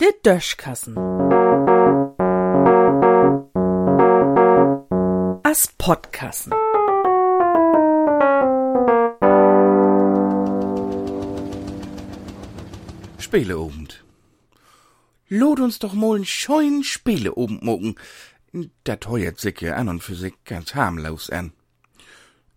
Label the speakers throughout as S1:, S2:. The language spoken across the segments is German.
S1: Der Döschkassen. As Podkassen.
S2: Spieleabend. Lod uns doch mal einen scheuen Spieleabend mucken. Dat heuert sicke an und für sich ganz harmlos an.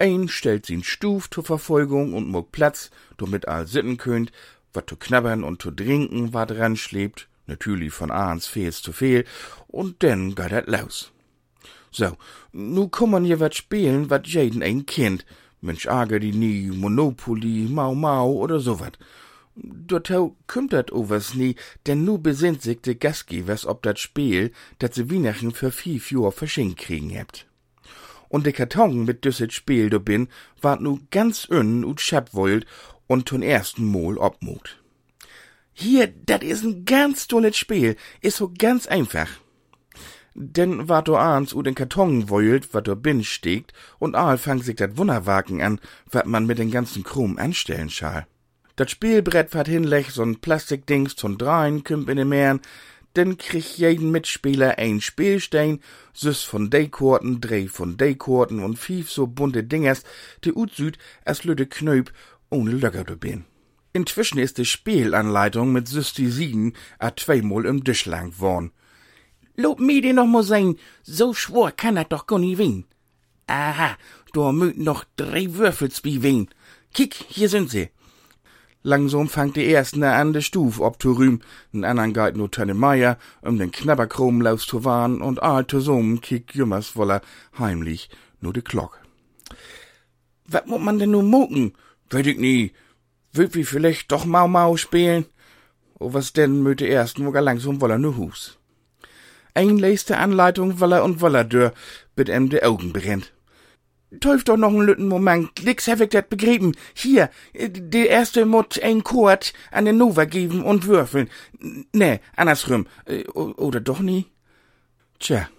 S2: Ein stellt sin Stuf zur Verfolgung und muck Platz, damit all sitten könnt, wat zu knabbern und zu trinken wat dran schlebt, natürlich von ahns Fehls zu fehl, und denn geht dat los. So, nu kummern je wat spielen, wat jeden ein Kind, Mensch ager die nie, Monopoly, Mau Mau oder so wat. Dort kümmt dat overs nie, denn nu besinnt sich de Gastgebers ob dat Spiel, dat se Wienerchen für fief Jor verschenkt kriegen hebt. Und de Karton mit düsset Spiel do bin, ward nu ganz ünn und schabwollt und tun ersten Mol obmut. Hier, dat is ein ganz tolles Spiel, is so ganz einfach. Denn wat do ahns u den Karton wollt, wat do bin steckt, und all fang sich dat Wunderwagen an, wat man mit den ganzen Krumm anstellen schall. Dat Spielbrett wat hinlech so'n Plastikdings zum Dreien kümp in den Meeren, denn krieg jeden Mitspieler ein Spielstein, süß von Daykorten, drei von Daykorten und fief so bunte Dingers, die ut süd as lüde Knöp ohne Löcker du bin. Inzwischen ist die Spielanleitung mit süß die Siegen a zweimal im Tisch lang worn. Lob mir den noch mal sein, so schwor kann er doch gar nie. Aha, da mögt noch drei Würfels wie. Kick, hier sind sie. Langsam fangt die ersten an de Stuf ob zu rühm, den andern geit nur Tönne Meier, um den Knabberkrom laus zu warn, und all zusammen kick Jümmers woller heimlich nur de Glock. Wat muss man denn nu mucken? Weet ich nie. Will wie vielleicht doch Mau Mau spielen? O was denn mit de ersten wogar langsam woller nu Hus. Ein leiste Anleitung woller und woller dör, bit em de Augen brennt. Teuf doch noch einen lütten Moment, nix hab ich dat begrieben. Hier, der erste Mut ein Kord an den Nova geben und würfeln. Nee, andersrum. Oder doch nie? Tja.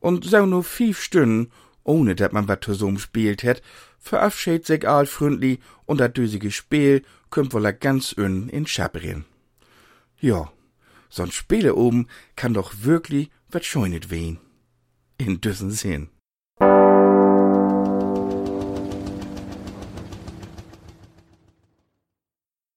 S2: Und so nur fief Stunden, ohne dat man wat zusammen spielt hätt, verabschiedet sich all freundlich und dat düsige Spiel kümmt wohl ganz ön in Schabrin. Ja, so'n Spiele oben kann doch wirklich wat scheunet wehen. In düssen Sinn.